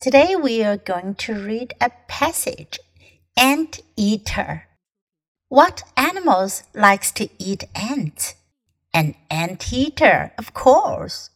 Today we are going to read a passage Ant Eater. What animals likes to eat ants? An ant eater, of course.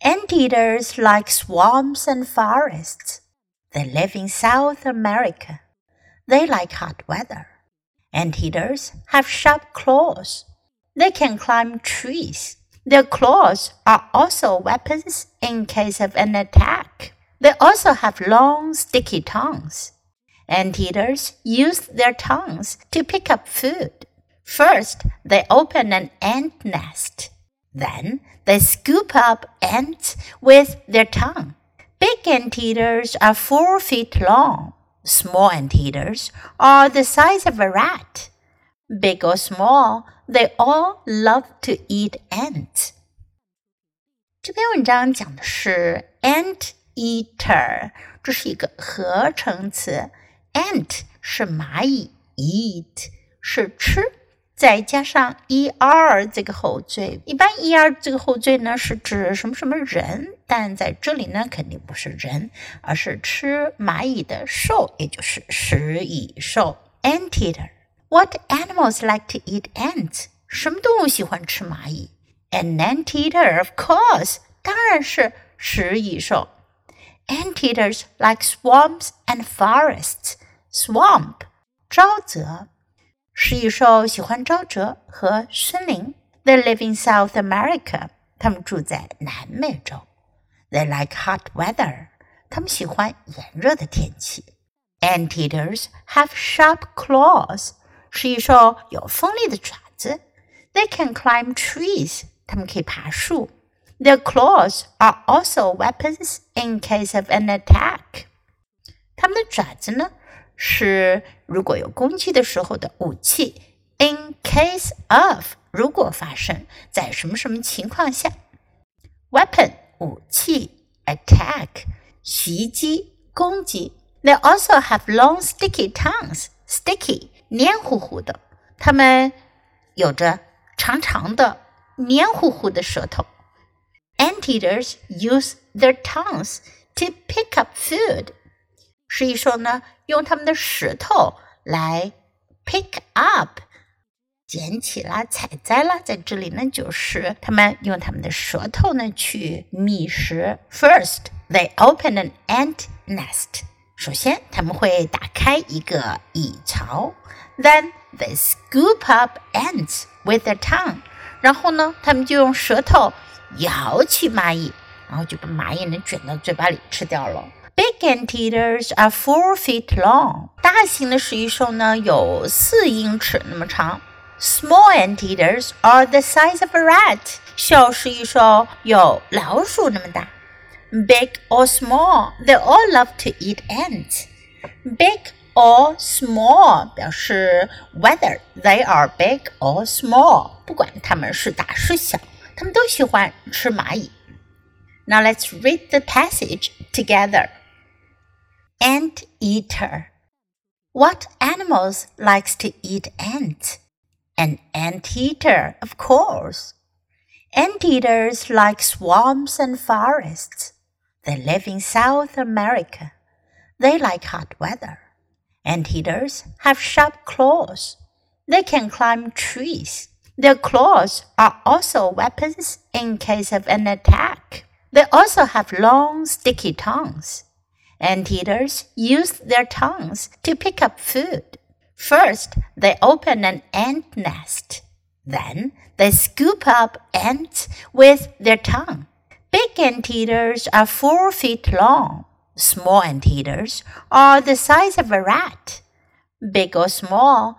Ant eaters like swamps and forests. They live in South America. They like hot weather. Ant eaters have sharp claws. They can climb trees. Their claws are also weapons in case of an attack. They also have long, sticky tongues. Anteaters use their tongues to pick up food. First, they open an ant nest. Then, they scoop up ants with their tongue. Big anteaters are four feet long. Small anteaters are the size of a rat. Big or small, they all love to eat ants. 这篇文章讲的是 ant eater，这是一个合成词。ant 是蚂蚁，eat 是吃，再加上 er 这个后缀。一般 er 这个后缀呢是指什么什么人，但在这里呢肯定不是人，而是吃蚂蚁的兽，也就是食蚁兽。Anteater. What animals like to eat ants? 什么动物喜欢吃蚂蚁？An anteater, of course，当然是食蚁兽。Anteaters like swamps and forests. Swamp 沼泽，食蚁兽喜欢沼泽和森林。They live in South America. 他们住在南美洲。They like hot weather. 他们喜欢炎热的天气。Anteaters have sharp claws. 食蚁兽有锋利的爪子。They can climb trees. 它们可以爬树。 their claws are also weapons in case of an attack. 它们的爪子呢，是如果有攻击的时候的武器。In case of，如果发生在什么什么情况下，weapon 武器，attack 袭击攻击。They also have long sticky tongues. Sticky 黏糊糊的，它们有着长长的黏糊糊的舌头。 Anteaters use their tongues to pick up food. 是一说呢，用他们的舌头来 pick up，捡起啦、采摘啦。在这里呢，就是他们用他们的舌头呢去觅食。First, they open an ant nest. 首先，他们会打开一个蚁巢。Then they scoop up ants with their tongue. 然后呢，他们就用舌头。咬起蚂蚁，然后就把蚂蚁能卷到嘴巴里吃掉了。Big anteaters are four feet long。大型的食蚁兽呢有四英尺那么长。Small anteaters are the size of a rat。小食蚁兽有老鼠那么大。Big or small, they all love to eat ants. Big or small 表示 whether they are big or small，不管它们是大是小。他们都喜欢吃蚂蚁。Now let's read the passage together. Ant eater. What animals likes to eat ants? An anteater, of course. Anteaters like swamps and forests. They live in South America. They like hot weather. Anteaters have sharp claws. They can climb trees. Their claws are also weapons in case of an attack. They also have long, sticky tongues. Anteaters use their tongues to pick up food. First, they open an ant nest. Then, they scoop up ants with their tongue. Big anteaters are four feet long. Small anteaters are the size of a rat. Big or small,